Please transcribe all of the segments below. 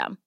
system.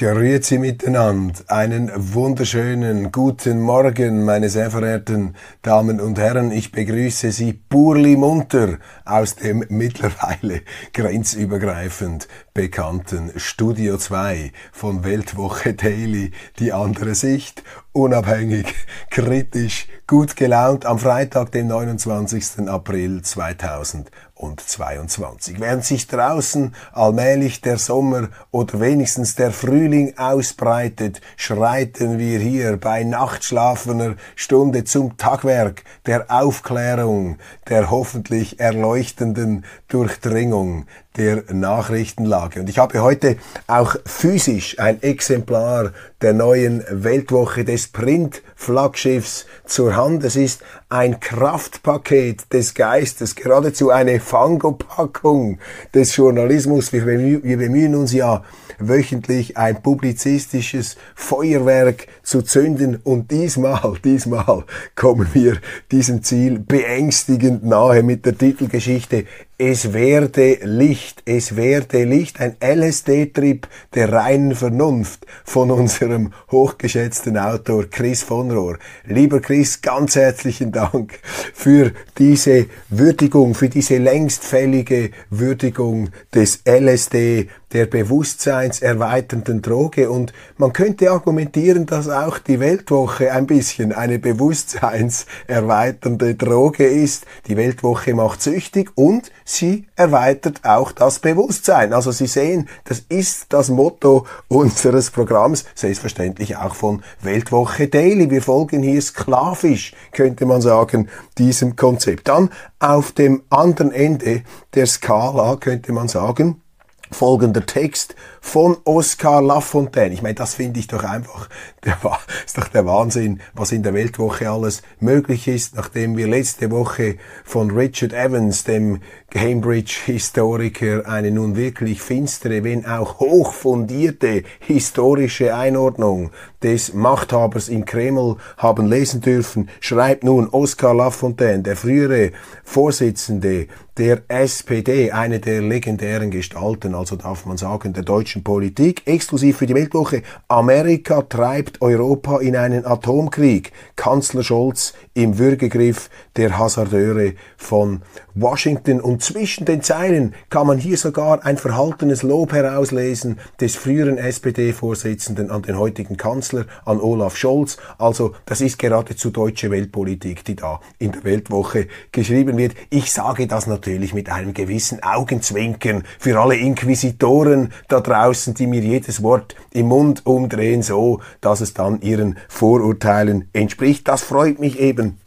Grüezi miteinander. Einen wunderschönen guten Morgen, meine sehr verehrten Damen und Herren. Ich begrüße Sie purli munter aus dem mittlerweile grenzübergreifend bekannten Studio 2 von Weltwoche Daily. Die andere Sicht. Unabhängig, kritisch, gut gelaunt am Freitag, dem 29. April 2000 und 22. Während sich draußen allmählich der Sommer oder wenigstens der Frühling ausbreitet, schreiten wir hier bei nachtschlafener Stunde zum Tagwerk der Aufklärung, der hoffentlich erleuchtenden Durchdringung der Nachrichtenlage. Und ich habe heute auch physisch ein Exemplar der neuen Weltwoche des Print-Flaggschiffs zur Hand. Es ist ein Kraftpaket des Geistes, geradezu eine Fangopackung des Journalismus. Wir, bemühen, wir bemühen uns ja wöchentlich ein publizistisches Feuerwerk zu zünden und diesmal, diesmal kommen wir diesem Ziel beängstigend nahe mit der Titelgeschichte es werde Licht, es werde Licht, ein LSD-Trip der reinen Vernunft von unserem hochgeschätzten Autor Chris von Rohr. Lieber Chris, ganz herzlichen Dank für diese Würdigung, für diese längst fällige Würdigung des LSD, der bewusstseinserweiternden Droge. Und man könnte argumentieren, dass auch die Weltwoche ein bisschen eine bewusstseinserweiternde Droge ist. Die Weltwoche macht süchtig und sie erweitert auch das Bewusstsein. Also Sie sehen, das ist das Motto unseres Programms, selbstverständlich auch von Weltwoche Daily. Wir folgen hier sklavisch, könnte man sagen, diesem Konzept. Dann auf dem anderen Ende der Skala könnte man sagen, folgender Text von Oscar Lafontaine. Ich meine, das finde ich doch einfach, der, ist doch der Wahnsinn, was in der Weltwoche alles möglich ist, nachdem wir letzte Woche von Richard Evans, dem Cambridge-Historiker, eine nun wirklich finstere, wenn auch hochfundierte historische Einordnung des Machthabers im Kreml haben lesen dürfen, schreibt nun Oscar Lafontaine, der frühere Vorsitzende der SPD, eine der legendären Gestalten, also darf man sagen, der deutschen Politik, exklusiv für die Weltwoche. Amerika treibt Europa in einen Atomkrieg. Kanzler Scholz im Würgegriff der Hasardeure von Washington. Und zwischen den Zeilen kann man hier sogar ein verhaltenes Lob herauslesen des früheren SPD-Vorsitzenden an den heutigen Kanzler, an Olaf Scholz. Also das ist geradezu deutsche Weltpolitik, die da in der Weltwoche geschrieben wird. Ich sage das natürlich mit einem gewissen Augenzwinkern für alle Inquisitoren da draußen, die mir jedes Wort im Mund umdrehen, so dass es dann ihren Vorurteilen entspricht. Das freut mich eben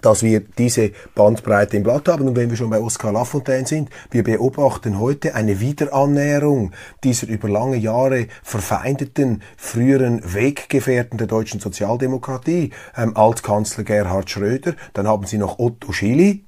dass wir diese Bandbreite im Blatt haben. Und wenn wir schon bei Oskar Lafontaine sind, wir beobachten heute eine Wiederannäherung dieser über lange Jahre verfeindeten früheren Weggefährten der deutschen Sozialdemokratie, ähm, Altkanzler Gerhard Schröder, dann haben Sie noch Otto Schily,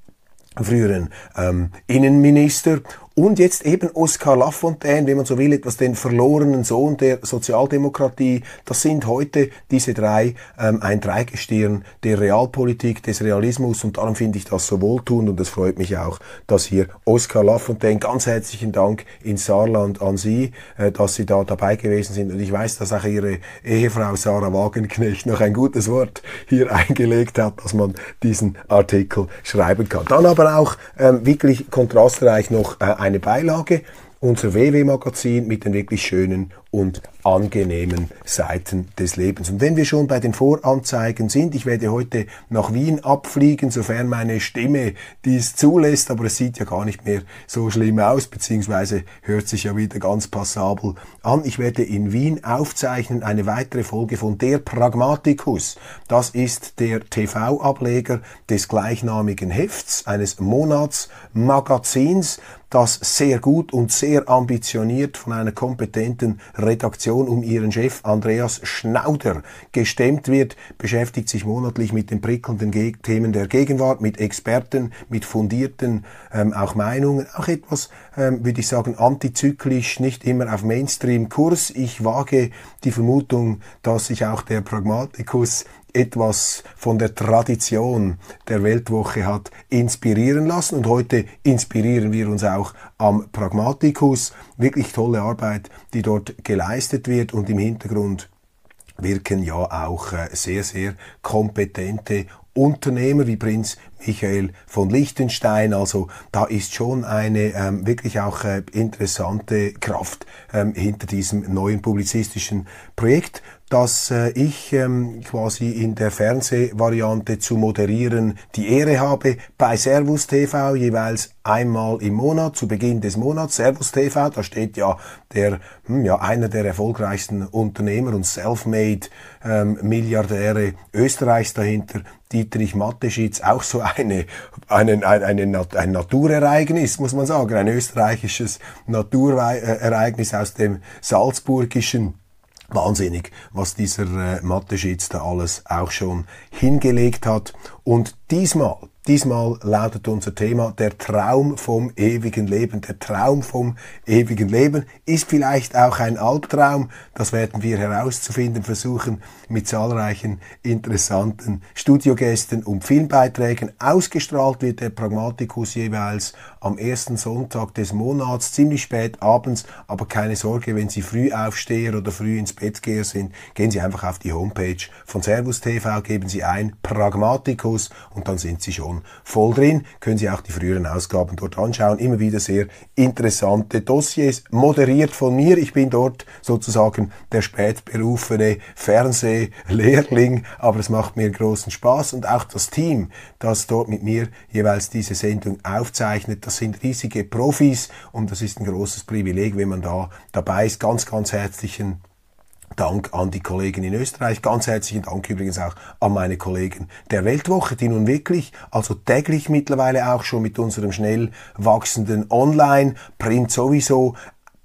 früheren ähm, Innenminister und jetzt eben Oskar Lafontaine, wenn man so will, etwas den verlorenen Sohn der Sozialdemokratie. Das sind heute diese drei, ähm, ein Dreigestirn der Realpolitik, des Realismus und darum finde ich das so wohltuend und es freut mich auch, dass hier Oskar Lafontaine, ganz herzlichen Dank in Saarland an Sie, äh, dass Sie da dabei gewesen sind und ich weiß, dass auch Ihre Ehefrau Sarah Wagenknecht noch ein gutes Wort hier eingelegt hat, dass man diesen Artikel schreiben kann. Dann aber auch ähm, wirklich kontrastreich noch äh, eine Beilage, unser WW-Magazin mit den wirklich schönen und angenehmen Seiten des Lebens. Und wenn wir schon bei den Voranzeigen sind, ich werde heute nach Wien abfliegen, sofern meine Stimme dies zulässt, aber es sieht ja gar nicht mehr so schlimm aus, beziehungsweise hört sich ja wieder ganz passabel an. Ich werde in Wien aufzeichnen eine weitere Folge von Der Pragmaticus. Das ist der TV-Ableger des gleichnamigen Hefts, eines Monatsmagazins, das sehr gut und sehr ambitioniert von einer kompetenten Redaktion um ihren Chef Andreas Schnauder gestemmt wird, beschäftigt sich monatlich mit den prickelnden Ge Themen der Gegenwart, mit Experten, mit fundierten ähm, auch Meinungen, auch etwas, ähm, würde ich sagen, antizyklisch, nicht immer auf Mainstream-Kurs. Ich wage die Vermutung, dass sich auch der Pragmatikus etwas von der Tradition der Weltwoche hat inspirieren lassen. Und heute inspirieren wir uns auch am Pragmatikus. Wirklich tolle Arbeit, die dort geleistet wird und im Hintergrund wirken ja auch äh, sehr, sehr kompetente Unternehmer wie Prinz Michael von Liechtenstein. Also da ist schon eine ähm, wirklich auch äh, interessante Kraft ähm, hinter diesem neuen publizistischen Projekt dass äh, ich ähm, quasi in der Fernsehvariante zu moderieren die Ehre habe bei Servus TV jeweils einmal im Monat zu Beginn des Monats. Servus TV, da steht ja der hm, ja einer der erfolgreichsten Unternehmer und Selfmade ähm, Milliardäre Österreichs dahinter. Dietrich Mateschitz, auch so eine, einen, ein, eine, ein Naturereignis, muss man sagen, ein österreichisches Naturereignis aus dem Salzburgischen wahnsinnig, was dieser äh, Mathe-Schitz da alles auch schon hingelegt hat. Und diesmal Diesmal lautet unser Thema der Traum vom ewigen Leben. Der Traum vom ewigen Leben ist vielleicht auch ein Albtraum. Das werden wir herauszufinden versuchen mit zahlreichen interessanten Studiogästen und Filmbeiträgen. Ausgestrahlt wird der Pragmatikus jeweils am ersten Sonntag des Monats, ziemlich spät abends. Aber keine Sorge, wenn Sie früh aufsteher oder früh ins Bett geher sind, gehen Sie einfach auf die Homepage von Servus TV, geben Sie ein Pragmatikus und dann sind Sie schon voll drin. Können Sie auch die früheren Ausgaben dort anschauen. Immer wieder sehr interessante Dossiers, moderiert von mir. Ich bin dort sozusagen der spätberufene Fernsehlehrling, aber es macht mir großen Spaß und auch das Team, das dort mit mir jeweils diese Sendung aufzeichnet, das sind riesige Profis und das ist ein großes Privileg, wenn man da dabei ist. Ganz, ganz herzlichen Dank an die Kollegen in Österreich. Ganz herzlichen Dank übrigens auch an meine Kollegen der Weltwoche, die nun wirklich, also täglich mittlerweile auch schon mit unserem schnell wachsenden Online-Print sowieso,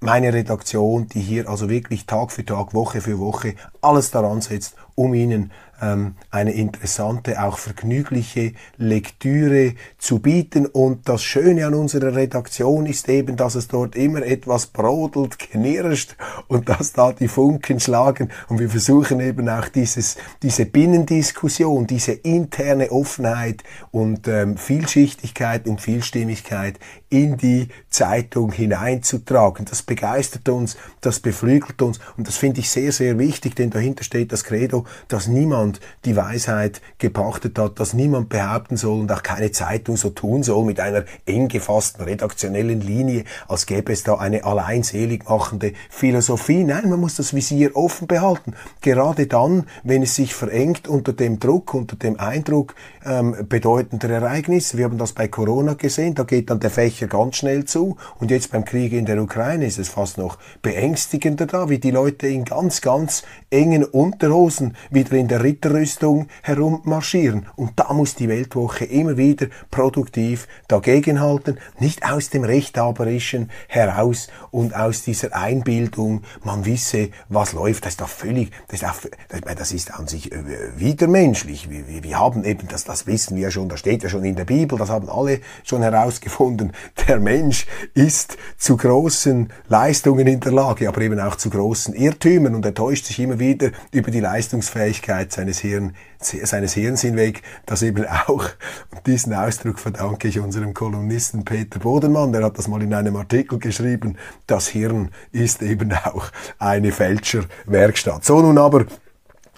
meine Redaktion, die hier also wirklich Tag für Tag, Woche für Woche alles daran setzt, um Ihnen eine interessante, auch vergnügliche Lektüre zu bieten. Und das Schöne an unserer Redaktion ist eben, dass es dort immer etwas brodelt, knirscht und dass da die Funken schlagen. Und wir versuchen eben auch dieses, diese Binnendiskussion, diese interne Offenheit und ähm, Vielschichtigkeit und Vielstimmigkeit in die Zeitung hineinzutragen. Das begeistert uns, das beflügelt uns und das finde ich sehr, sehr wichtig, denn dahinter steht das Credo, dass niemand die Weisheit gepachtet hat, dass niemand behaupten soll und auch keine Zeitung so tun soll mit einer eng gefassten redaktionellen Linie, als gäbe es da eine alleinselig machende Philosophie. Nein, man muss das Visier offen behalten. Gerade dann, wenn es sich verengt unter dem Druck, unter dem Eindruck ähm, bedeutender Ereignisse. Wir haben das bei Corona gesehen, da geht dann der Fächer Fächer ganz schnell zu. Und jetzt beim Krieg in der Ukraine ist es fast noch beängstigender da, wie die Leute in ganz, ganz engen Unterhosen wieder in der Ritterrüstung herummarschieren. Und da muss die Weltwoche immer wieder produktiv dagegenhalten, nicht aus dem Rechthaberischen heraus und aus dieser Einbildung, man wisse, was läuft. Das ist doch völlig, das ist, auch, das ist an sich äh, widermenschlich. Wir, wir haben eben, das, das wissen wir schon, das steht ja schon in der Bibel, das haben alle schon herausgefunden, der Mensch ist zu großen Leistungen in der Lage, aber eben auch zu großen Irrtümern und er täuscht sich immer wieder über die Leistungsfähigkeit seines, Hirn, seines Hirns hinweg, das eben auch, und diesen Ausdruck verdanke ich unserem Kolumnisten Peter Bodenmann, der hat das mal in einem Artikel geschrieben, das Hirn ist eben auch eine Fälscherwerkstatt. So nun aber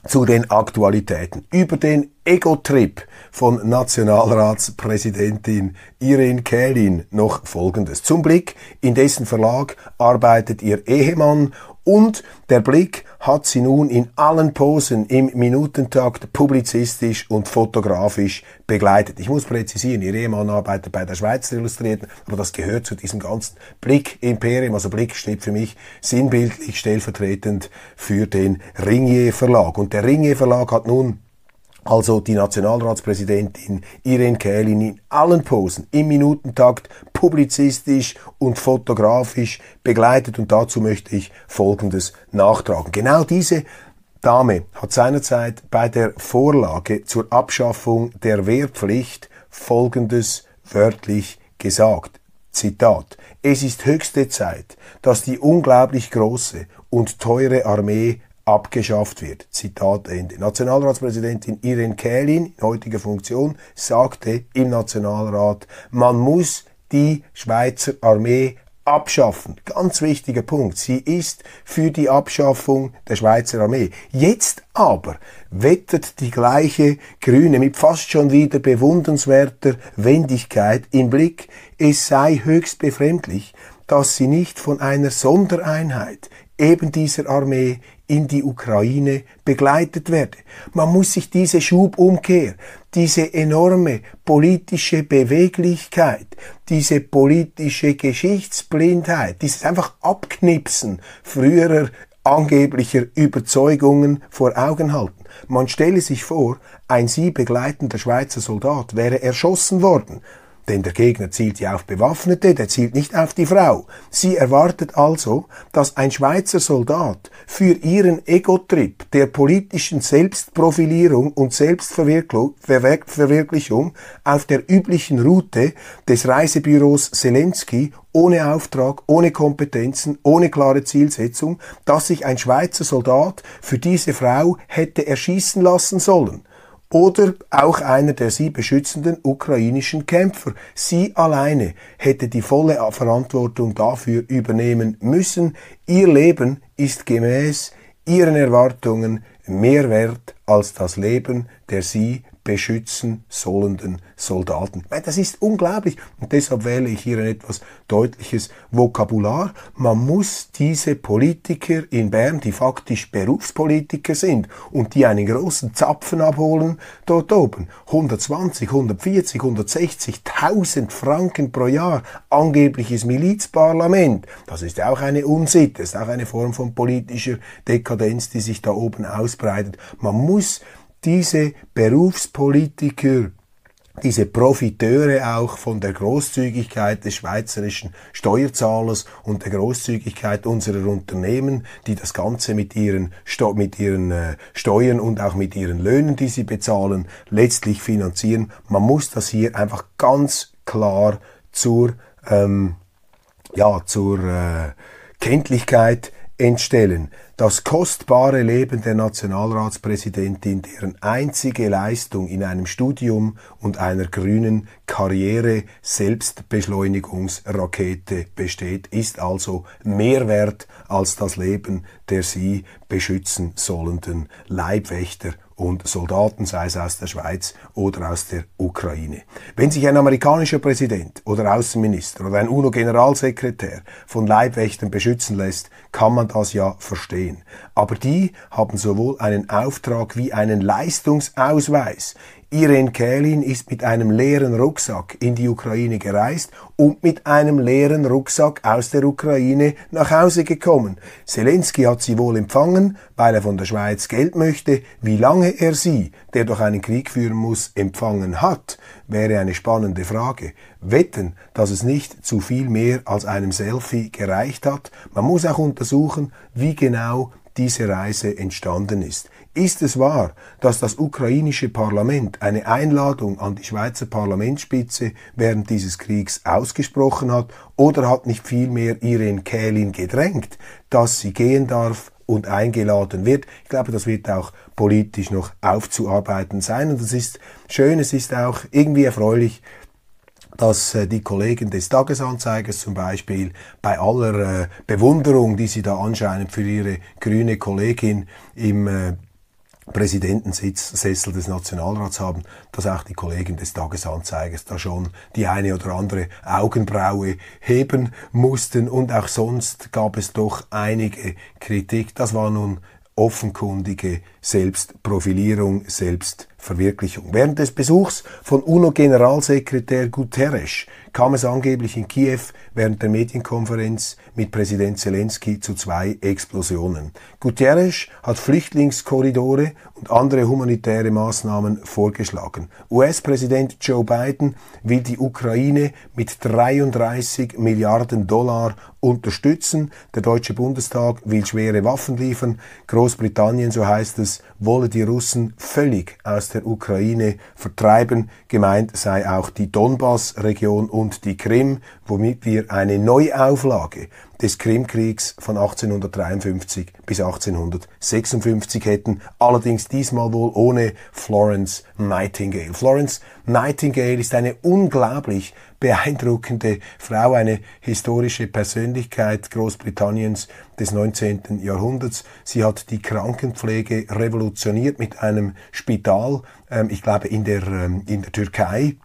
zu den Aktualitäten. Über den Ego-Trip von Nationalratspräsidentin Irene Kählin noch Folgendes. Zum Blick, in dessen Verlag arbeitet ihr Ehemann Und der Blick hat sie nun in allen Posen im Minutentakt publizistisch und fotografisch begleitet. Ich muss präzisieren, ihr Ehemann arbeitet bei der Schweizer Illustrierten, aber das gehört zu diesem ganzen Blick-Imperium. Also Blick steht für mich sinnbildlich stellvertretend für den Ringier Verlag. Und der Ringier Verlag hat nun also die Nationalratspräsidentin Irene Kählin in allen Posen im Minutentakt publizistisch und fotografisch begleitet und dazu möchte ich Folgendes nachtragen. Genau diese Dame hat seinerzeit bei der Vorlage zur Abschaffung der Wehrpflicht Folgendes wörtlich gesagt. Zitat. Es ist höchste Zeit, dass die unglaublich große und teure Armee abgeschafft wird. Zitat Ende. Nationalratspräsidentin Irene Kählin in heutiger Funktion sagte im Nationalrat, man muss die Schweizer Armee abschaffen. Ganz wichtiger Punkt. Sie ist für die Abschaffung der Schweizer Armee. Jetzt aber wettet die gleiche Grüne mit fast schon wieder bewundernswerter Wendigkeit im Blick, es sei höchst befremdlich, dass sie nicht von einer Sondereinheit eben dieser Armee in die Ukraine begleitet werde. Man muss sich diese Schubumkehr, diese enorme politische Beweglichkeit, diese politische Geschichtsblindheit, dieses einfach Abknipsen früherer angeblicher Überzeugungen vor Augen halten. Man stelle sich vor, ein sie begleitender Schweizer Soldat wäre erschossen worden denn der Gegner zielt ja auf Bewaffnete, der zielt nicht auf die Frau. Sie erwartet also, dass ein Schweizer Soldat für ihren Ego-Trip der politischen Selbstprofilierung und Selbstverwirklichung auf der üblichen Route des Reisebüros Zelensky ohne Auftrag, ohne Kompetenzen, ohne klare Zielsetzung, dass sich ein Schweizer Soldat für diese Frau hätte erschießen lassen sollen oder auch einer der sie beschützenden ukrainischen Kämpfer. Sie alleine hätte die volle Verantwortung dafür übernehmen müssen. Ihr Leben ist gemäß ihren Erwartungen mehr wert als das Leben der sie beschützen sollenden Soldaten. Das ist unglaublich und deshalb wähle ich hier ein etwas deutliches Vokabular. Man muss diese Politiker in Bern, die faktisch Berufspolitiker sind und die einen großen Zapfen abholen dort oben, 120, 140, 160.000 Franken pro Jahr, angebliches Milizparlament, das ist auch eine Unsitte, das ist auch eine Form von politischer Dekadenz, die sich da oben ausbreitet. Man muss diese Berufspolitiker, diese Profiteure auch von der Großzügigkeit des schweizerischen Steuerzahlers und der Großzügigkeit unserer Unternehmen, die das Ganze mit ihren, mit ihren äh, Steuern und auch mit ihren Löhnen, die sie bezahlen, letztlich finanzieren. Man muss das hier einfach ganz klar zur, ähm, ja, zur äh, Kenntlichkeit entstellen. Das kostbare Leben der Nationalratspräsidentin, deren einzige Leistung in einem Studium und einer grünen Karriere Selbstbeschleunigungsrakete besteht, ist also mehr wert als das Leben der sie beschützen sollenden Leibwächter und Soldaten, sei es aus der Schweiz oder aus der Ukraine. Wenn sich ein amerikanischer Präsident oder Außenminister oder ein UNO-Generalsekretär von Leibwächtern beschützen lässt, kann man das ja verstehen. Aber die haben sowohl einen Auftrag wie einen Leistungsausweis Irene Kählin ist mit einem leeren Rucksack in die Ukraine gereist und mit einem leeren Rucksack aus der Ukraine nach Hause gekommen. Zelensky hat sie wohl empfangen, weil er von der Schweiz Geld möchte. Wie lange er sie, der doch einen Krieg führen muss, empfangen hat, wäre eine spannende Frage. Wetten, dass es nicht zu viel mehr als einem Selfie gereicht hat. Man muss auch untersuchen, wie genau diese Reise entstanden ist. Ist es wahr, dass das ukrainische Parlament eine Einladung an die Schweizer Parlamentsspitze während dieses Kriegs ausgesprochen hat, oder hat nicht vielmehr Irene Kählin gedrängt, dass sie gehen darf und eingeladen wird? Ich glaube, das wird auch politisch noch aufzuarbeiten sein, und das ist schön, es ist auch irgendwie erfreulich, dass äh, die Kollegen des Tagesanzeigers zum Beispiel bei aller äh, Bewunderung, die sie da anscheinend für ihre grüne Kollegin im Präsidentensitz-Sessel des Nationalrats haben, dass auch die Kollegen des Tagesanzeigers da schon die eine oder andere Augenbraue heben mussten und auch sonst gab es doch einige Kritik. Das war nun offenkundige Selbstprofilierung, Selbstverwirklichung. Während des Besuchs von UNO-Generalsekretär Guterres kam es angeblich in Kiew während der Medienkonferenz mit Präsident Zelensky zu zwei Explosionen. Guterres hat Flüchtlingskorridore und andere humanitäre Maßnahmen vorgeschlagen. US-Präsident Joe Biden will die Ukraine mit 33 Milliarden Dollar unterstützen. Der Deutsche Bundestag will schwere Waffen liefern. Großbritannien, so heißt es, wolle die Russen völlig aus der Ukraine vertreiben. Gemeint sei auch die Donbass-Region und die Krim, womit wir eine Neuauflage des Krimkriegs von 1853 bis 1856 hätten, allerdings diesmal wohl ohne Florence Nightingale. Florence Nightingale ist eine unglaublich beeindruckende Frau, eine historische Persönlichkeit Großbritanniens des 19. Jahrhunderts. Sie hat die Krankenpflege revolutioniert mit einem Spital, ähm, ich glaube in der, ähm, in der Türkei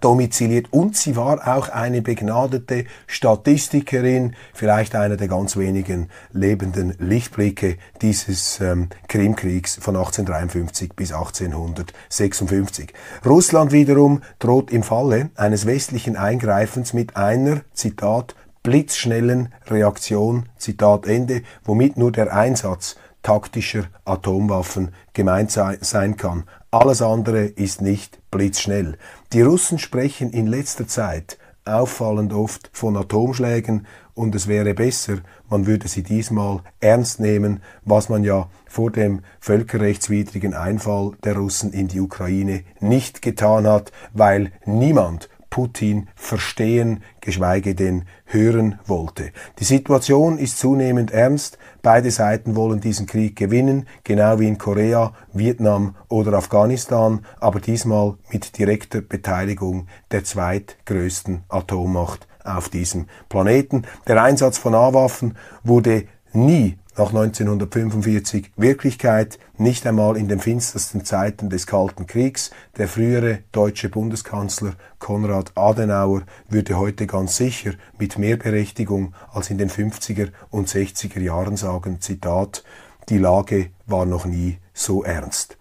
domiziliert und sie war auch eine begnadete Statistikerin, vielleicht einer der ganz wenigen lebenden Lichtblicke dieses ähm, Krimkriegs von 1853 bis 1856. Russland wiederum droht im Falle eines westlichen Eingreifens mit einer, Zitat, blitzschnellen Reaktion, Zitat Ende, womit nur der Einsatz taktischer Atomwaffen gemeint sein kann. Alles andere ist nicht blitzschnell. Die Russen sprechen in letzter Zeit auffallend oft von Atomschlägen und es wäre besser, man würde sie diesmal ernst nehmen, was man ja vor dem völkerrechtswidrigen Einfall der Russen in die Ukraine nicht getan hat, weil niemand Putin verstehen, geschweige denn hören wollte. Die Situation ist zunehmend ernst. Beide Seiten wollen diesen Krieg gewinnen, genau wie in Korea, Vietnam oder Afghanistan, aber diesmal mit direkter Beteiligung der zweitgrößten Atommacht auf diesem Planeten. Der Einsatz von A-Waffen wurde nie nach 1945 Wirklichkeit, nicht einmal in den finstersten Zeiten des Kalten Kriegs. Der frühere deutsche Bundeskanzler Konrad Adenauer würde heute ganz sicher mit mehr Berechtigung als in den 50er und 60er Jahren sagen, Zitat, die Lage war noch nie so ernst.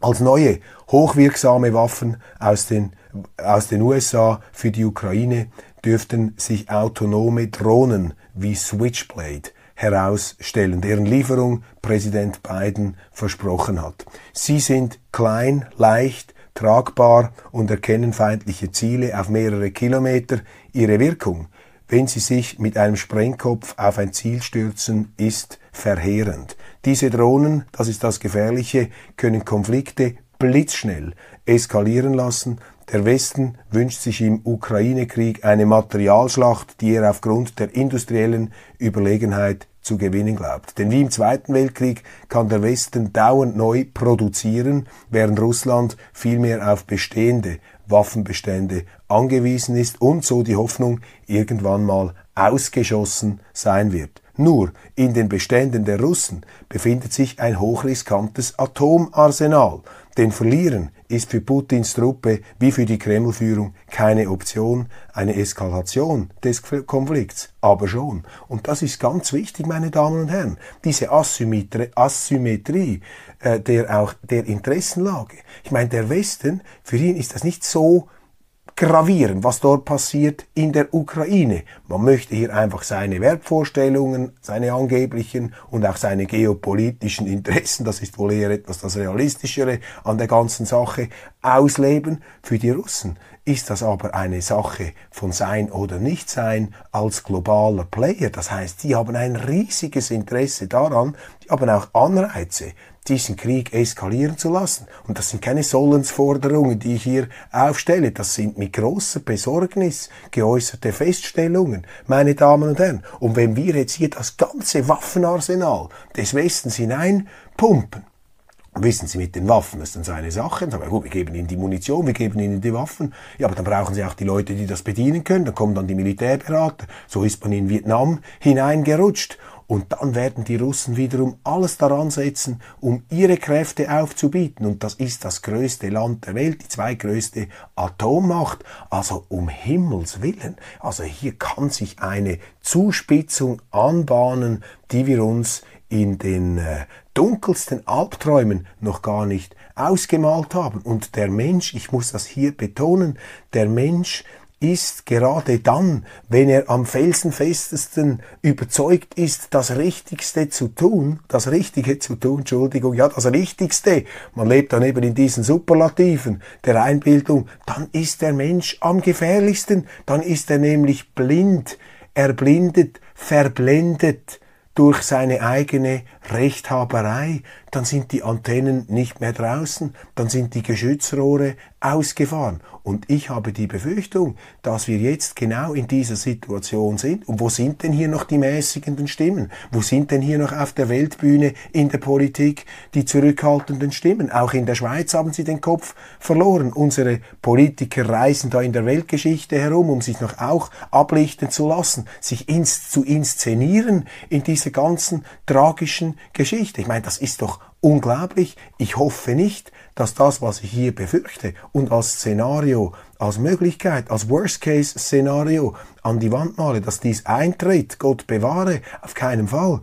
Als neue, hochwirksame Waffen aus den, aus den USA für die Ukraine dürften sich autonome Drohnen wie Switchblade herausstellen, deren Lieferung Präsident Biden versprochen hat. Sie sind klein, leicht, tragbar und erkennen feindliche Ziele auf mehrere Kilometer. Ihre Wirkung, wenn sie sich mit einem Sprengkopf auf ein Ziel stürzen, ist verheerend. Diese Drohnen, das ist das Gefährliche, können Konflikte blitzschnell eskalieren lassen, der Westen wünscht sich im Ukraine-Krieg eine Materialschlacht, die er aufgrund der industriellen Überlegenheit zu gewinnen glaubt. Denn wie im Zweiten Weltkrieg kann der Westen dauernd neu produzieren, während Russland vielmehr auf bestehende Waffenbestände angewiesen ist und so die Hoffnung irgendwann mal ausgeschossen sein wird. Nur in den Beständen der Russen befindet sich ein hochriskantes Atomarsenal, denn verlieren ist für Putins Truppe wie für die Kremlführung keine Option, eine Eskalation des Konflikts, aber schon. Und das ist ganz wichtig, meine Damen und Herren, diese Asymmetrie, Asymmetrie äh, der auch der Interessenlage. Ich meine, der Westen, für ihn ist das nicht so gravierend, was dort passiert in der Ukraine. Man möchte hier einfach seine Wertvorstellungen, seine angeblichen und auch seine geopolitischen Interessen, das ist wohl eher etwas das Realistischere an der ganzen Sache, ausleben. Für die Russen ist das aber eine Sache von Sein oder Nichtsein als globaler Player. Das heißt, die haben ein riesiges Interesse daran, die haben auch Anreize, diesen Krieg eskalieren zu lassen. Und das sind keine Sollensforderungen, die ich hier aufstelle. Das sind mit großer Besorgnis geäußerte Feststellungen, meine Damen und Herren. Und wenn wir jetzt hier das ganze Waffenarsenal des Westens hineinpumpen, Wissen Sie, mit den Waffen, das ist dann so eine Sache. Aber gut, wir geben Ihnen die Munition, wir geben Ihnen die Waffen. Ja, aber dann brauchen Sie auch die Leute, die das bedienen können. Dann kommen dann die Militärberater. So ist man in Vietnam hineingerutscht. Und dann werden die Russen wiederum alles daran setzen, um ihre Kräfte aufzubieten. Und das ist das größte Land der Welt, die zweitgrößte Atommacht. Also um Himmels Willen. Also hier kann sich eine Zuspitzung anbahnen, die wir uns in den äh, dunkelsten Albträumen noch gar nicht ausgemalt haben. Und der Mensch, ich muss das hier betonen, der Mensch ist gerade dann, wenn er am felsenfestesten überzeugt ist, das Richtigste zu tun, das Richtige zu tun, Entschuldigung, ja, das Richtigste, man lebt dann eben in diesen Superlativen der Einbildung, dann ist der Mensch am gefährlichsten, dann ist er nämlich blind, erblindet, verblendet durch seine eigene Rechthaberei, dann sind die Antennen nicht mehr draußen, dann sind die Geschützrohre ausgefahren. Und ich habe die Befürchtung, dass wir jetzt genau in dieser Situation sind. Und wo sind denn hier noch die mäßigenden Stimmen? Wo sind denn hier noch auf der Weltbühne in der Politik die zurückhaltenden Stimmen? Auch in der Schweiz haben sie den Kopf verloren. Unsere Politiker reisen da in der Weltgeschichte herum, um sich noch auch ablichten zu lassen, sich ins, zu inszenieren in dieser ganzen tragischen Geschichte. Ich meine, das ist doch unglaublich. Ich hoffe nicht, dass das, was ich hier befürchte und als Szenario, als Möglichkeit, als Worst-Case-Szenario an die Wand male, dass dies eintritt, Gott bewahre, auf keinen Fall.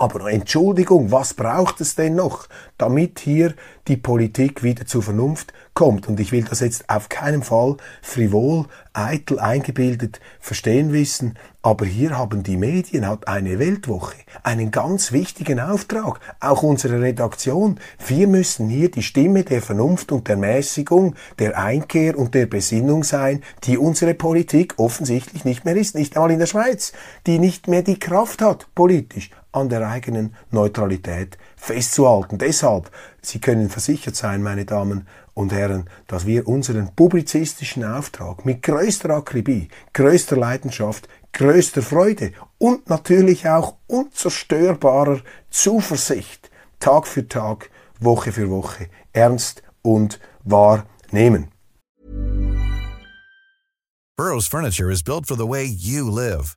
Aber Entschuldigung, was braucht es denn noch, damit hier die Politik wieder zur Vernunft kommt? Und ich will das jetzt auf keinen Fall frivol, eitel, eingebildet verstehen wissen, aber hier haben die Medien, hat eine Weltwoche einen ganz wichtigen Auftrag, auch unsere Redaktion. Wir müssen hier die Stimme der Vernunft und der Mäßigung, der Einkehr und der Besinnung sein, die unsere Politik offensichtlich nicht mehr ist, nicht einmal in der Schweiz, die nicht mehr die Kraft hat, politisch an der eigenen Neutralität festzuhalten. Deshalb, Sie können versichert sein, meine Damen und Herren, dass wir unseren publizistischen Auftrag mit größter Akribie, größter Leidenschaft, größter Freude und natürlich auch unzerstörbarer Zuversicht Tag für Tag, Woche für Woche ernst und wahr nehmen. Burroughs Furniture is built for the way you live.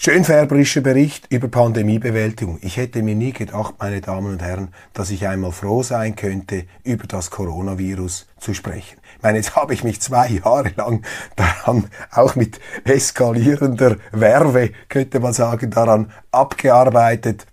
Schönfärberischer Bericht über Pandemiebewältigung. Ich hätte mir nie gedacht, meine Damen und Herren, dass ich einmal froh sein könnte, über das Coronavirus zu sprechen. Ich meine, jetzt habe ich mich zwei Jahre lang daran, auch mit eskalierender Werbe, könnte man sagen, daran abgearbeitet,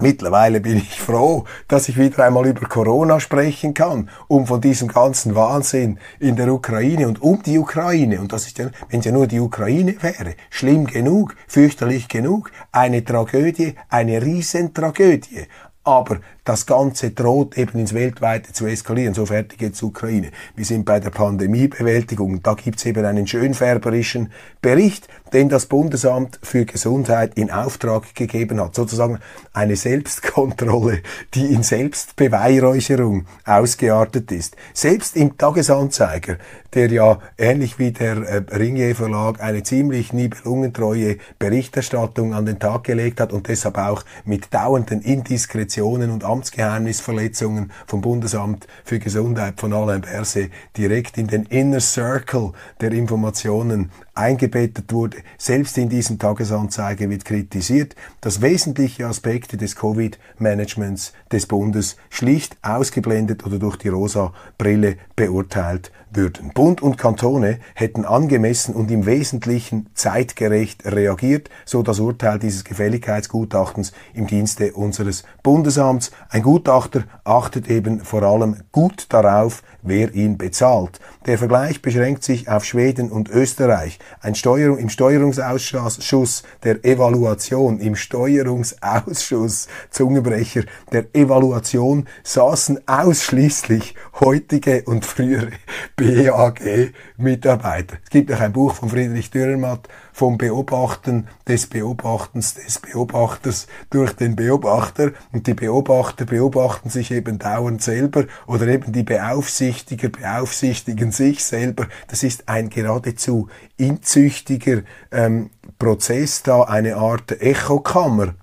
Mittlerweile bin ich froh, dass ich wieder einmal über Corona sprechen kann, um von diesem ganzen Wahnsinn in der Ukraine und um die Ukraine, und das ist ja, wenn es ja nur die Ukraine wäre, schlimm genug, fürchterlich genug, eine Tragödie, eine Riesentragödie. Aber das Ganze droht eben ins Weltweite zu eskalieren. So fertig jetzt Ukraine. Wir sind bei der Pandemiebewältigung. Da gibt's eben einen schönfärberischen Bericht, den das Bundesamt für Gesundheit in Auftrag gegeben hat. Sozusagen eine Selbstkontrolle, die in Selbstbeweihräucherung ausgeartet ist. Selbst im Tagesanzeiger, der ja ähnlich wie der äh, Ringier Verlag eine ziemlich nibelungentreue Berichterstattung an den Tag gelegt hat und deshalb auch mit dauernden Indiskretionen und Amtsgeheimnisverletzungen vom Bundesamt für Gesundheit von Alain Berset direkt in den Inner Circle der Informationen eingebettet wurde. Selbst in diesen Tagesanzeige wird kritisiert, dass wesentliche Aspekte des Covid-Managements des Bundes schlicht ausgeblendet oder durch die rosa Brille beurteilt würden. Bund und Kantone hätten angemessen und im Wesentlichen zeitgerecht reagiert, so das Urteil dieses Gefälligkeitsgutachtens im Dienste unseres Bundesamts. Ein Gutachter achtet eben vor allem gut darauf, wer ihn bezahlt. Der Vergleich beschränkt sich auf Schweden und Österreich. Ein Steuerung, Im Steuerungsausschuss der Evaluation, im Steuerungsausschuss, Zungenbrecher, der Evaluation saßen ausschließlich heutige und frühere BAG-Mitarbeiter. Es gibt auch ein Buch von Friedrich Dürrenmatt, vom Beobachten des Beobachtens des Beobachters durch den Beobachter und die Beobachter beobachten sich eben dauernd selber oder eben die Beaufsichtiger beaufsichtigen sich selber. Das ist ein geradezu inzüchtiger ähm, Prozess da, eine Art Echokammer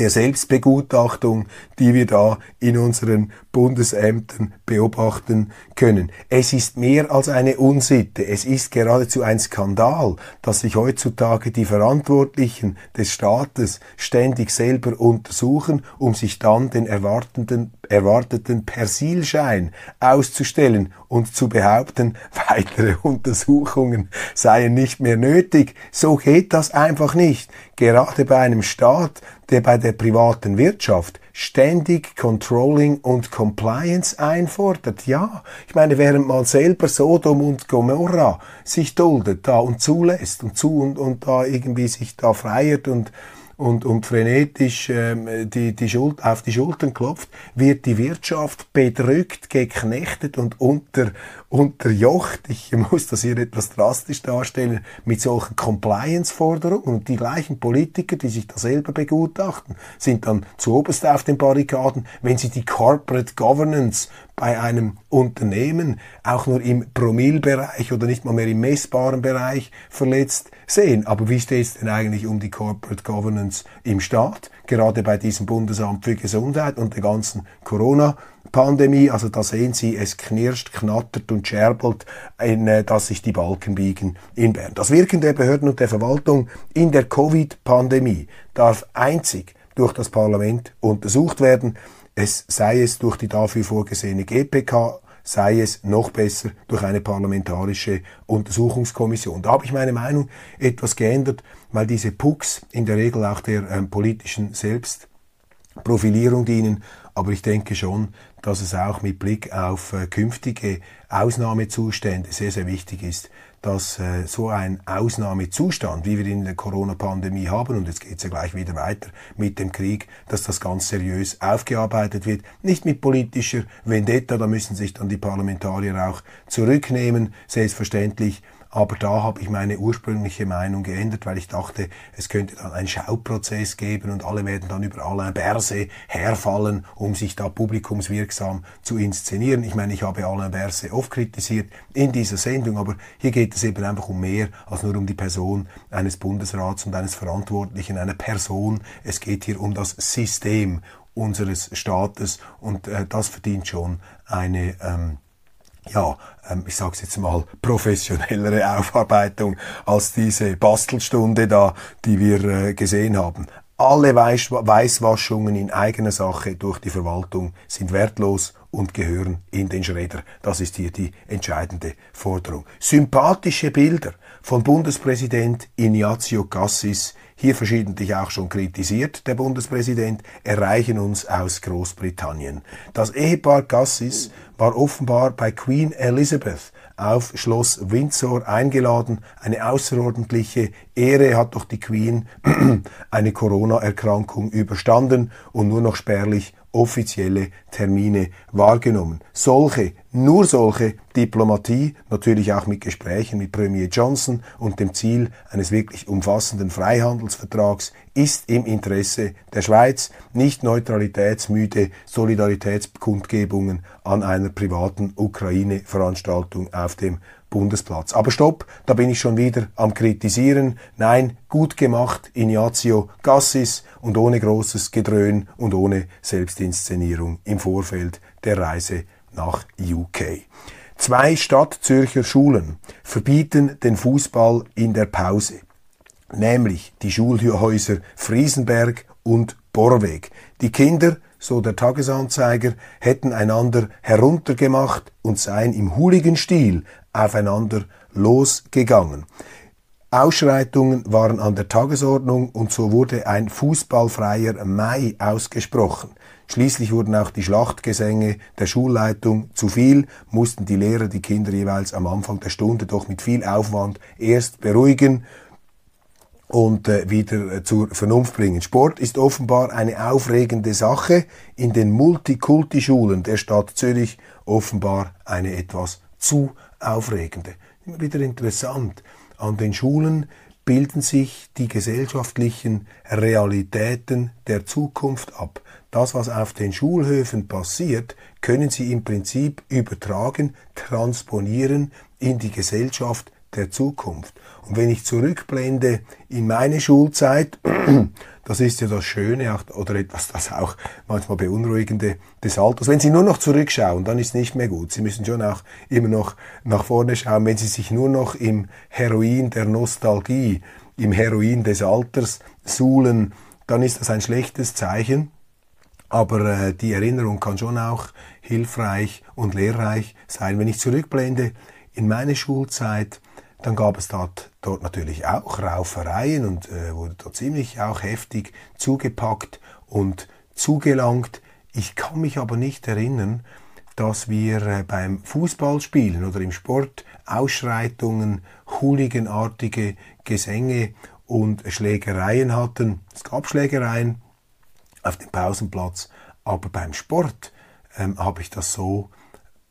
der Selbstbegutachtung, die wir da in unseren Bundesämtern beobachten können. Es ist mehr als eine Unsitte, es ist geradezu ein Skandal, dass sich heutzutage die Verantwortlichen des Staates ständig selber untersuchen, um sich dann den erwartenden, erwarteten Persilschein auszustellen und zu behaupten, weitere Untersuchungen seien nicht mehr nötig. So geht das einfach nicht. Gerade bei einem Staat, der bei der privaten Wirtschaft ständig Controlling und Compliance einfordert. Ja, ich meine, während man selber Sodom und Gomorra sich duldet da und zulässt und zu und, und da irgendwie sich da freiert und und, und frenetisch ähm, die, die Schuld, auf die Schultern klopft, wird die Wirtschaft bedrückt, geknechtet und unter, unterjocht. Ich muss das hier etwas drastisch darstellen, mit solchen Compliance-Forderungen. Und die gleichen Politiker, die sich da selber begutachten, sind dann zu oberst auf den Barrikaden, wenn sie die Corporate Governance bei einem Unternehmen auch nur im Promillbereich oder nicht mal mehr im messbaren Bereich verletzt sehen. Aber wie steht es denn eigentlich um die Corporate Governance im Staat? Gerade bei diesem Bundesamt für Gesundheit und der ganzen Corona-Pandemie. Also da sehen Sie, es knirscht, knattert und scherbelt, in, äh, dass sich die Balken biegen in Bern. Das Wirken der Behörden und der Verwaltung in der Covid-Pandemie darf einzig durch das Parlament untersucht werden. Es sei es durch die dafür vorgesehene GPK, sei es noch besser durch eine parlamentarische Untersuchungskommission. Da habe ich meine Meinung etwas geändert, weil diese Pucks in der Regel auch der ähm, politischen Selbstprofilierung dienen. Aber ich denke schon, dass es auch mit Blick auf äh, künftige Ausnahmezustände sehr, sehr wichtig ist, dass äh, so ein Ausnahmezustand, wie wir ihn in der Corona-Pandemie haben, und jetzt geht es ja gleich wieder weiter mit dem Krieg, dass das ganz seriös aufgearbeitet wird. Nicht mit politischer Vendetta, da müssen sich dann die Parlamentarier auch zurücknehmen, selbstverständlich aber da habe ich meine ursprüngliche Meinung geändert, weil ich dachte, es könnte dann einen Schauprozess geben und alle werden dann über Alain Berset herfallen, um sich da publikumswirksam zu inszenieren. Ich meine, ich habe Alain Berset oft kritisiert in dieser Sendung, aber hier geht es eben einfach um mehr als nur um die Person eines Bundesrats und eines Verantwortlichen, einer Person. Es geht hier um das System unseres Staates und äh, das verdient schon eine ähm, ja, ähm, ich sage jetzt mal, professionellere Aufarbeitung als diese Bastelstunde da, die wir äh, gesehen haben. Alle Weißwaschungen in eigener Sache durch die Verwaltung sind wertlos und gehören in den Schredder. Das ist hier die entscheidende Forderung. Sympathische Bilder von Bundespräsident Ignazio Cassis hier verschiedentlich auch schon kritisiert, der Bundespräsident, erreichen uns aus Großbritannien. Das Ehepaar Cassis war offenbar bei Queen Elizabeth auf Schloss Windsor eingeladen. Eine außerordentliche Ehre hat doch die Queen eine Corona-Erkrankung überstanden und nur noch spärlich offizielle Termine wahrgenommen. Solche, nur solche Diplomatie, natürlich auch mit Gesprächen mit Premier Johnson und dem Ziel eines wirklich umfassenden Freihandelsvertrags, ist im Interesse der Schweiz, nicht neutralitätsmüde Solidaritätskundgebungen an einer privaten Ukraine-Veranstaltung auf dem Bundesplatz. Aber stopp, da bin ich schon wieder am Kritisieren. Nein, gut gemacht, Ignazio Gassis und ohne großes Gedröhn und ohne Selbstinszenierung im Vorfeld der Reise nach UK. Zwei Stadtzürcher Schulen verbieten den Fußball in der Pause, nämlich die Schulhäuser Friesenberg und Borweg. Die Kinder, so der Tagesanzeiger, hätten einander heruntergemacht und seien im Hooligan-Stil aufeinander losgegangen. Ausschreitungen waren an der Tagesordnung und so wurde ein fußballfreier Mai ausgesprochen. Schließlich wurden auch die Schlachtgesänge der Schulleitung zu viel, mussten die Lehrer die Kinder jeweils am Anfang der Stunde doch mit viel Aufwand erst beruhigen und äh, wieder äh, zur Vernunft bringen. Sport ist offenbar eine aufregende Sache, in den Multikulti-Schulen der Stadt Zürich offenbar eine etwas zu aufregende. Immer wieder interessant. An den Schulen bilden sich die gesellschaftlichen Realitäten der Zukunft ab. Das, was auf den Schulhöfen passiert, können Sie im Prinzip übertragen, transponieren in die Gesellschaft der Zukunft. Und wenn ich zurückblende in meine Schulzeit, das ist ja das Schöne oder etwas, das auch manchmal beunruhigende des Alters. Wenn Sie nur noch zurückschauen, dann ist nicht mehr gut. Sie müssen schon auch immer noch nach vorne schauen. Wenn Sie sich nur noch im Heroin der Nostalgie, im Heroin des Alters suhlen, dann ist das ein schlechtes Zeichen. Aber äh, die Erinnerung kann schon auch hilfreich und lehrreich sein. Wenn ich zurückblende in meine Schulzeit, dann gab es dort, dort natürlich auch Raufereien und äh, wurde dort ziemlich auch heftig zugepackt und zugelangt. Ich kann mich aber nicht erinnern, dass wir äh, beim Fußballspielen oder im Sport Ausschreitungen, hooliganartige Gesänge und Schlägereien hatten. Es gab Schlägereien auf dem Pausenplatz, aber beim Sport ähm, habe ich das so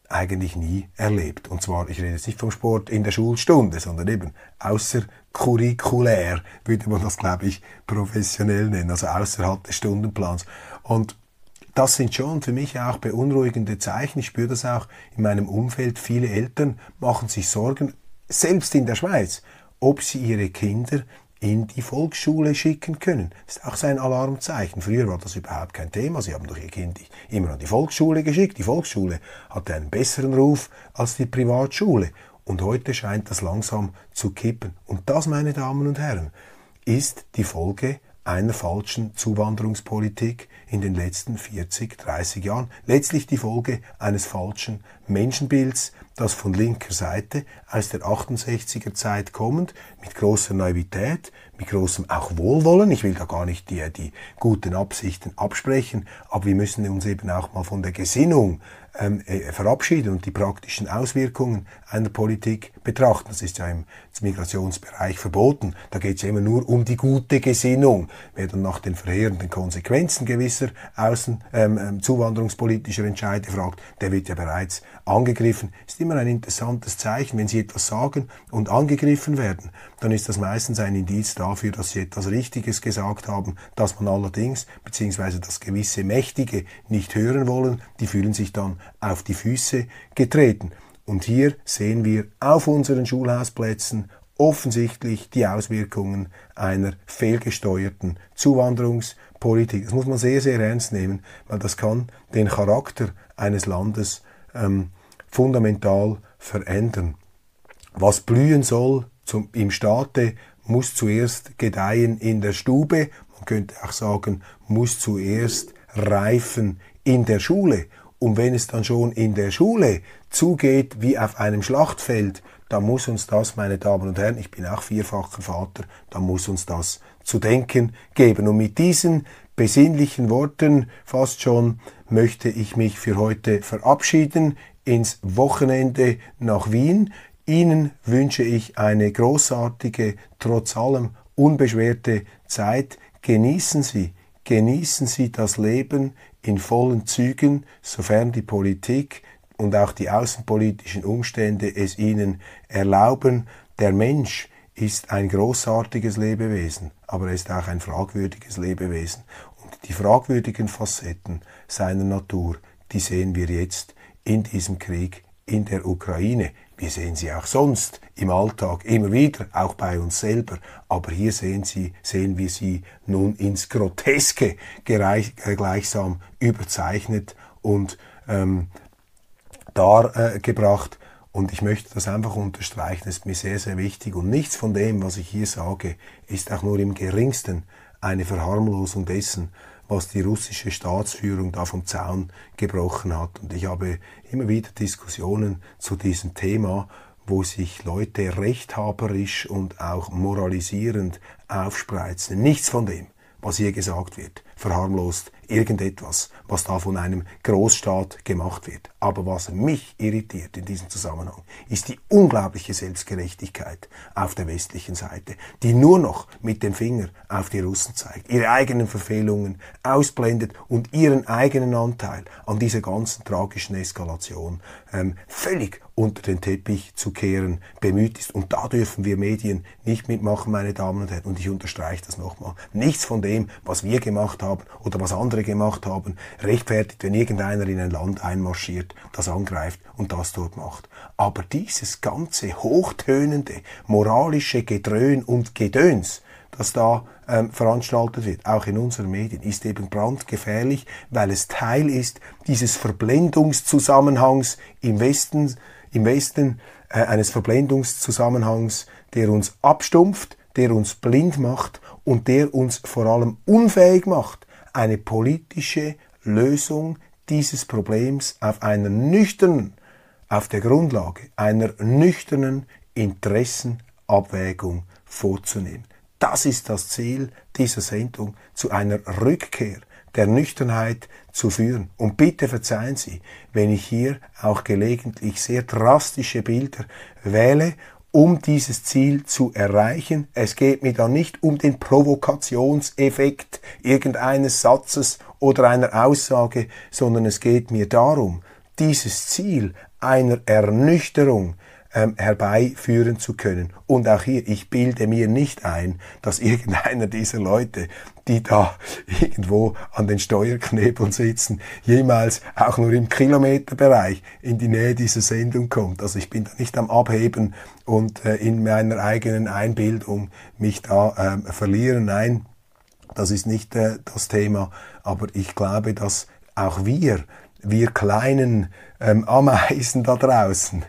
eigentlich nie erlebt. Und zwar, ich rede jetzt nicht vom Sport in der Schulstunde, sondern eben außerkurrikulär, würde man das, glaube ich, professionell nennen, also außerhalb des Stundenplans. Und das sind schon für mich auch beunruhigende Zeichen. Ich spüre das auch in meinem Umfeld. Viele Eltern machen sich Sorgen, selbst in der Schweiz, ob sie ihre Kinder in die Volksschule schicken können. Das ist auch sein Alarmzeichen. Früher war das überhaupt kein Thema. Sie haben doch ihr Kind immer an die Volksschule geschickt. Die Volksschule hatte einen besseren Ruf als die Privatschule. Und heute scheint das langsam zu kippen. Und das, meine Damen und Herren, ist die Folge einer falschen Zuwanderungspolitik in den letzten 40, 30 Jahren. Letztlich die Folge eines falschen Menschenbilds, das von linker Seite aus der 68er Zeit kommend, mit großer Naivität, mit großem auch Wohlwollen, ich will da gar nicht die, die guten Absichten absprechen, aber wir müssen uns eben auch mal von der Gesinnung ähm, äh, verabschieden und die praktischen Auswirkungen einer Politik betrachten. Das ist ja im Migrationsbereich verboten. Da geht es ja immer nur um die gute Gesinnung. Wer dann nach den verheerenden Konsequenzen gewisser außen ähm, ähm, zuwanderungspolitischer Entscheide fragt, der wird ja bereits angegriffen. Ist immer ein interessantes Zeichen, wenn Sie etwas sagen und angegriffen werden, dann ist das meistens ein Indiz dafür, dass Sie etwas Richtiges gesagt haben, dass man allerdings, beziehungsweise das gewisse Mächtige nicht hören wollen, die fühlen sich dann auf die Füße getreten. Und hier sehen wir auf unseren Schulhausplätzen offensichtlich die Auswirkungen einer fehlgesteuerten Zuwanderungspolitik. Das muss man sehr, sehr ernst nehmen, weil das kann den Charakter eines Landes ähm, fundamental verändern. Was blühen soll zum, im Staate, muss zuerst gedeihen in der Stube. Man könnte auch sagen, muss zuerst reifen in der Schule. Und wenn es dann schon in der Schule zugeht wie auf einem Schlachtfeld, dann muss uns das, meine Damen und Herren, ich bin auch vierfacher Vater, dann muss uns das zu denken geben. Und mit diesen besinnlichen Worten fast schon möchte ich mich für heute verabschieden ins Wochenende nach Wien. Ihnen wünsche ich eine großartige, trotz allem unbeschwerte Zeit. Genießen Sie, genießen Sie das Leben, in vollen Zügen, sofern die Politik und auch die außenpolitischen Umstände es ihnen erlauben. Der Mensch ist ein großartiges Lebewesen, aber er ist auch ein fragwürdiges Lebewesen. Und die fragwürdigen Facetten seiner Natur, die sehen wir jetzt in diesem Krieg in der Ukraine. Wir sehen sie auch sonst im Alltag immer wieder, auch bei uns selber. Aber hier sehen, sie, sehen wir sie nun ins Groteske äh, gleichsam überzeichnet und ähm, dargebracht. Und ich möchte das einfach unterstreichen, das ist mir sehr, sehr wichtig. Und nichts von dem, was ich hier sage, ist auch nur im geringsten eine Verharmlosung dessen, was die russische Staatsführung da vom Zaun gebrochen hat. Und ich habe immer wieder Diskussionen zu diesem Thema, wo sich Leute rechthaberisch und auch moralisierend aufspreizen. Nichts von dem, was hier gesagt wird, verharmlost irgendetwas, was da von einem Großstaat gemacht wird. Aber was mich irritiert in diesem Zusammenhang, ist die unglaubliche Selbstgerechtigkeit auf der westlichen Seite, die nur noch mit dem Finger auf die Russen zeigt, ihre eigenen Verfehlungen ausblendet und ihren eigenen Anteil an dieser ganzen tragischen Eskalation ähm, völlig unter den Teppich zu kehren bemüht ist. Und da dürfen wir Medien nicht mitmachen, meine Damen und Herren. Und ich unterstreiche das nochmal. Nichts von dem, was wir gemacht haben oder was andere gemacht haben, rechtfertigt, wenn irgendeiner in ein Land einmarschiert, das angreift und das dort macht. Aber dieses ganze hochtönende moralische Gedröhn und Gedöns, das da ähm, veranstaltet wird, auch in unseren Medien, ist eben brandgefährlich, weil es Teil ist dieses Verblendungszusammenhangs im Westen, im Westen äh, eines Verblendungszusammenhangs, der uns abstumpft, der uns blind macht und der uns vor allem unfähig macht, eine politische Lösung dieses Problems auf einer nüchternen, auf der Grundlage einer nüchternen Interessenabwägung vorzunehmen. Das ist das Ziel dieser Sendung, zu einer Rückkehr der Nüchternheit zu führen. Und bitte verzeihen Sie, wenn ich hier auch gelegentlich sehr drastische Bilder wähle, um dieses Ziel zu erreichen. Es geht mir da nicht um den Provokationseffekt irgendeines Satzes oder einer Aussage, sondern es geht mir darum, dieses Ziel einer Ernüchterung ähm, herbeiführen zu können. Und auch hier, ich bilde mir nicht ein, dass irgendeiner dieser Leute, die da irgendwo an den Steuerknebeln sitzen, jemals auch nur im Kilometerbereich in die Nähe dieser Sendung kommt. Also ich bin da nicht am Abheben und äh, in meiner eigenen Einbildung mich da äh, verlieren. Nein, das ist nicht äh, das Thema. Aber ich glaube, dass auch wir wir kleinen ähm, Ameisen da draußen,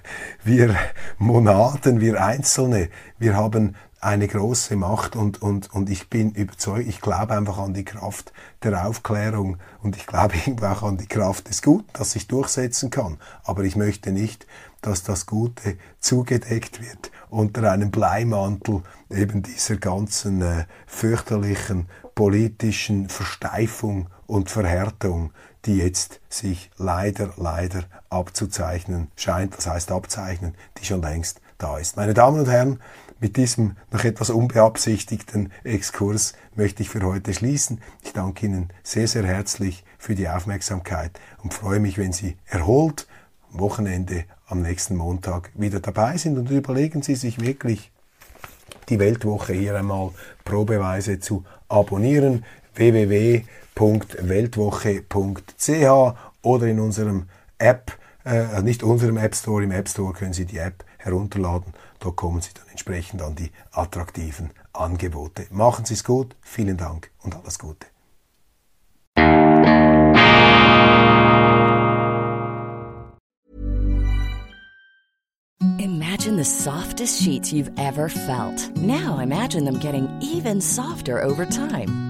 wir Monaden, wir Einzelne, wir haben eine große Macht und, und, und ich bin überzeugt, ich glaube einfach an die Kraft der Aufklärung und ich glaube irgendwo auch an die Kraft des Guten, das sich durchsetzen kann. Aber ich möchte nicht, dass das Gute zugedeckt wird unter einem Bleimantel eben dieser ganzen äh, fürchterlichen politischen Versteifung und Verhärtung, die jetzt sich leider, leider abzuzeichnen scheint. Was heißt abzeichnen? Die schon längst da ist. Meine Damen und Herren, mit diesem noch etwas unbeabsichtigten Exkurs möchte ich für heute schließen. Ich danke Ihnen sehr, sehr herzlich für die Aufmerksamkeit und freue mich, wenn Sie erholt am Wochenende am nächsten Montag wieder dabei sind und überlegen Sie sich wirklich die Weltwoche hier einmal probeweise zu abonnieren. www www.weltwoche.ch oder in unserem App, äh, nicht unserem App Store, im App Store können Sie die App herunterladen. Dort kommen Sie dann entsprechend an die attraktiven Angebote. Machen Sie es gut, vielen Dank und alles Gute. Imagine the softest sheets you've ever felt. Now imagine them getting even softer over time.